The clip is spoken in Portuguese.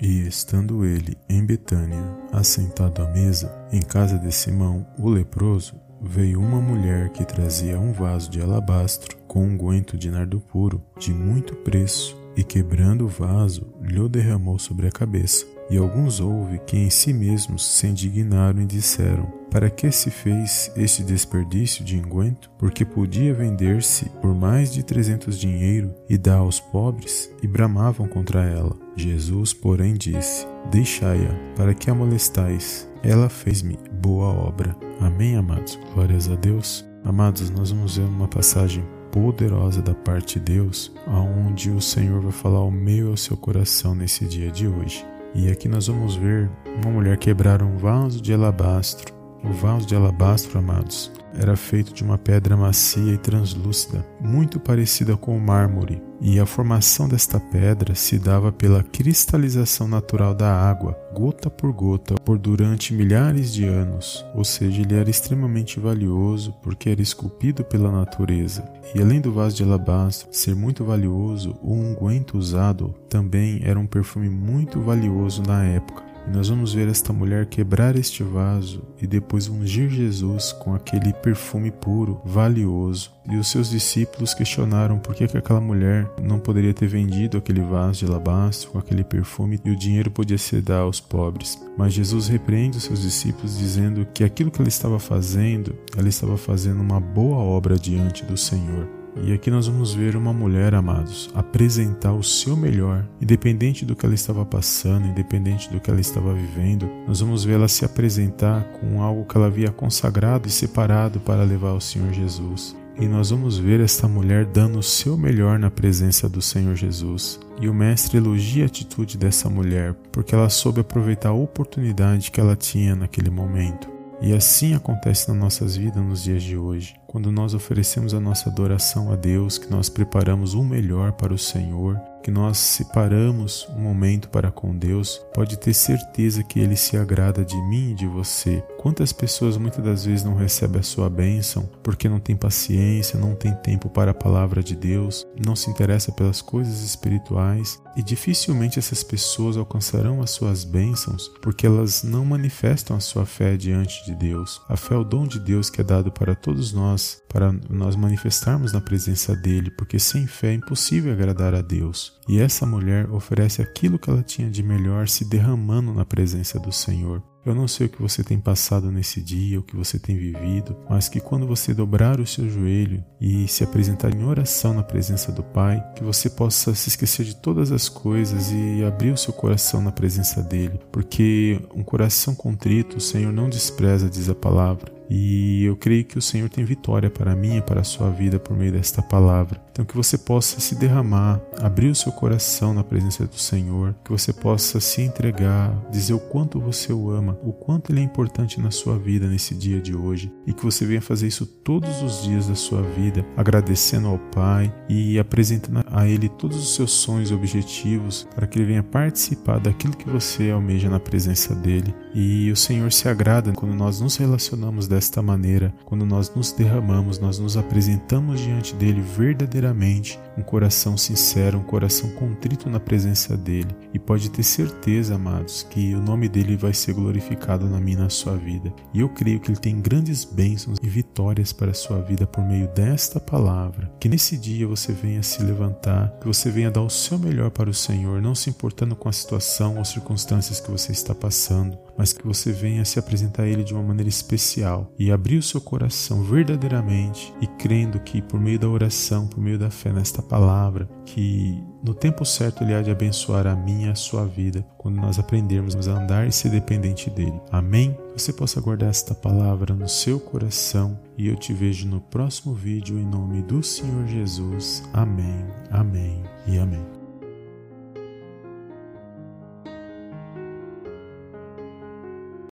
E estando ele em Betânia, assentado à mesa, em casa de Simão, o leproso, veio uma mulher que trazia um vaso de alabastro com unguento um de nardo puro, de muito preço, e quebrando o vaso, lhe derramou sobre a cabeça. E alguns houve que em si mesmos se indignaram e disseram: Para que se fez este desperdício de enguento? Porque podia vender-se por mais de trezentos dinheiro e dar aos pobres, e bramavam contra ela. Jesus, porém, disse: Deixai-a, para que a molestais. Ela fez-me boa obra. Amém, amados? Glórias a Deus. Amados, nós vamos ver uma passagem poderosa da parte de Deus, aonde o Senhor vai falar ao meio ao seu coração nesse dia de hoje. E aqui nós vamos ver uma mulher quebrar um vaso de alabastro. O vaso de alabastro, amados, era feito de uma pedra macia e translúcida, muito parecida com o mármore, e a formação desta pedra se dava pela cristalização natural da água, gota por gota, por durante milhares de anos, ou seja, ele era extremamente valioso porque era esculpido pela natureza. E além do vaso de alabastro ser muito valioso, o unguento usado também era um perfume muito valioso na época. Nós vamos ver esta mulher quebrar este vaso e depois ungir Jesus com aquele perfume puro, valioso. E os seus discípulos questionaram por que, que aquela mulher não poderia ter vendido aquele vaso de alabastro com aquele perfume e o dinheiro podia ser dado aos pobres. Mas Jesus repreende os seus discípulos dizendo que aquilo que ela estava fazendo, ela estava fazendo uma boa obra diante do Senhor. E aqui nós vamos ver uma mulher, amados, apresentar o seu melhor, independente do que ela estava passando, independente do que ela estava vivendo. Nós vamos ver ela se apresentar com algo que ela havia consagrado e separado para levar ao Senhor Jesus. E nós vamos ver esta mulher dando o seu melhor na presença do Senhor Jesus. E o Mestre elogia a atitude dessa mulher, porque ela soube aproveitar a oportunidade que ela tinha naquele momento. E assim acontece nas nossas vidas nos dias de hoje. Quando nós oferecemos a nossa adoração a Deus, que nós preparamos o melhor para o Senhor, que nós separamos um momento para com Deus, pode ter certeza que Ele se agrada de mim e de você. Quantas pessoas muitas das vezes não recebem a sua bênção porque não tem paciência, não tem tempo para a palavra de Deus, não se interessa pelas coisas espirituais e dificilmente essas pessoas alcançarão as suas bênçãos porque elas não manifestam a sua fé diante de Deus. A fé é o dom de Deus que é dado para todos nós, para nós manifestarmos na presença dele, porque sem fé é impossível agradar a Deus. E essa mulher oferece aquilo que ela tinha de melhor, se derramando na presença do Senhor. Eu não sei o que você tem passado nesse dia, o que você tem vivido, mas que quando você dobrar o seu joelho e se apresentar em oração na presença do Pai, que você possa se esquecer de todas as coisas e abrir o seu coração na presença dele, porque um coração contrito o Senhor não despreza, diz a palavra. E eu creio que o Senhor tem vitória para mim e para a sua vida por meio desta palavra. Então, que você possa se derramar, abrir o seu coração na presença do Senhor, que você possa se entregar, dizer o quanto você o ama, o quanto ele é importante na sua vida nesse dia de hoje e que você venha fazer isso todos os dias da sua vida, agradecendo ao Pai e apresentando a Ele todos os seus sonhos e objetivos para que Ele venha participar daquilo que você almeja na presença dele. E o Senhor se agrada quando nós nos relacionamos desta maneira, quando nós nos derramamos, nós nos apresentamos diante dele verdadeiramente um coração sincero, um coração contrito na presença dele. E pode ter certeza, amados, que o nome dele vai ser glorificado na minha e na sua vida. E eu creio que ele tem grandes bênçãos e vitórias para a sua vida por meio desta palavra. Que nesse dia você venha se levantar, que você venha dar o seu melhor para o Senhor, não se importando com a situação ou circunstâncias que você está passando, mas que você venha se apresentar a Ele de uma maneira especial e abrir o seu coração verdadeiramente e crendo que por meio da oração, por meio da fé nesta palavra, que no tempo certo Ele há de abençoar a minha e a sua vida quando nós aprendermos a andar e ser dependente dEle. Amém? Você possa guardar esta palavra no seu coração e eu te vejo no próximo vídeo em nome do Senhor Jesus. Amém, amém e amém.